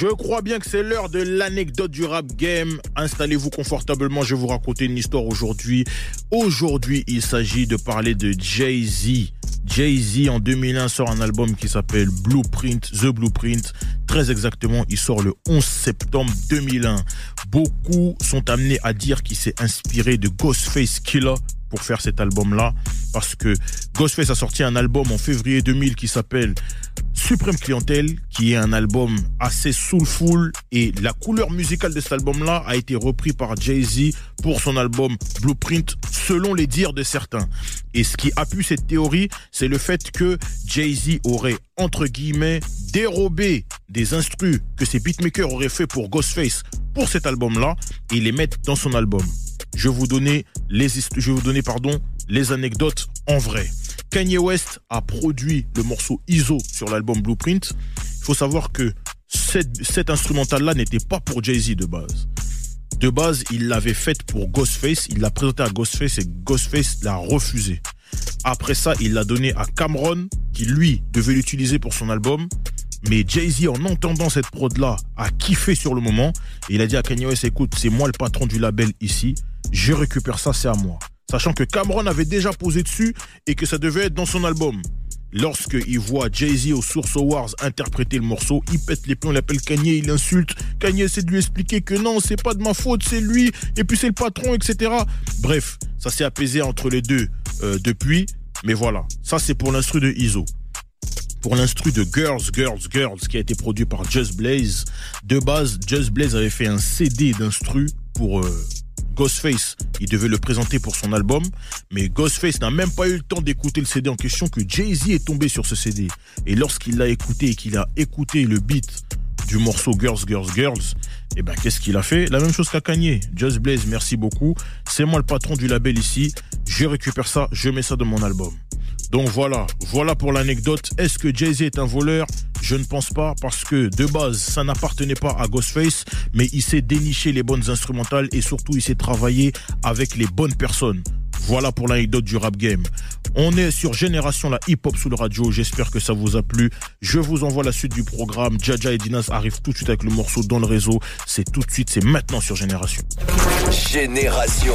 Je crois bien que c'est l'heure de l'anecdote du rap game. Installez-vous confortablement, je vais vous raconter une histoire aujourd'hui. Aujourd'hui, il s'agit de parler de Jay-Z. Jay-Z en 2001 sort un album qui s'appelle Blueprint, The Blueprint. Très exactement, il sort le 11 septembre 2001. Beaucoup sont amenés à dire qu'il s'est inspiré de Ghostface Killer pour faire cet album-là. Parce que Ghostface a sorti un album en février 2000 qui s'appelle Suprême Clientèle, qui est un album assez soulful et la couleur musicale de cet album-là a été repris par Jay-Z pour son album Blueprint, selon les dires de certains. Et ce qui appuie cette théorie, c'est le fait que Jay-Z aurait, entre guillemets, dérobé des instrus que ses beatmakers auraient fait pour Ghostface pour cet album-là et les mettre dans son album. Je vais vous donner les anecdotes en vrai. Kanye West a produit le morceau ISO sur l'album Blueprint. Il faut savoir que cette, cette instrumentale-là n'était pas pour Jay-Z de base. De base, il l'avait faite pour Ghostface, il l'a présentée à Ghostface et Ghostface l'a refusé. Après ça, il l'a donné à Cameron, qui lui devait l'utiliser pour son album. Mais Jay-Z, en entendant cette prod-là, a kiffé sur le moment. Et il a dit à Kanye West, écoute, c'est moi le patron du label ici. Je récupère ça, c'est à moi sachant que Cameron avait déjà posé dessus et que ça devait être dans son album. Lorsqu'il voit Jay-Z au Source Awards interpréter le morceau, il pète les plombs, il appelle Kanye, il insulte. Kanye essaie de lui expliquer que non, c'est pas de ma faute, c'est lui, et puis c'est le patron, etc. Bref, ça s'est apaisé entre les deux euh, depuis, mais voilà, ça c'est pour l'instru de ISO. Pour l'instru de Girls, Girls, Girls, qui a été produit par Just Blaze, de base, Just Blaze avait fait un CD d'instru pour euh, Ghostface, il devait le présenter pour son album, mais Ghostface n'a même pas eu le temps d'écouter le CD en question que Jay-Z est tombé sur ce CD. Et lorsqu'il l'a écouté et qu'il a écouté le beat du morceau Girls, Girls, Girls, et eh ben qu'est-ce qu'il a fait? La même chose qu'à Kanye. Just Blaze, merci beaucoup. C'est moi le patron du label ici. Je récupère ça, je mets ça dans mon album. Donc voilà, voilà pour l'anecdote. Est-ce que Jay-Z est un voleur? Je ne pense pas parce que de base, ça n'appartenait pas à Ghostface, mais il s'est déniché les bonnes instrumentales et surtout il s'est travaillé avec les bonnes personnes. Voilà pour l'anecdote du rap game. On est sur Génération la hip-hop sous le radio. J'espère que ça vous a plu. Je vous envoie la suite du programme. Jaja et Dinas arrivent tout de suite avec le morceau dans le réseau. C'est tout de suite, c'est maintenant sur Génération. Génération.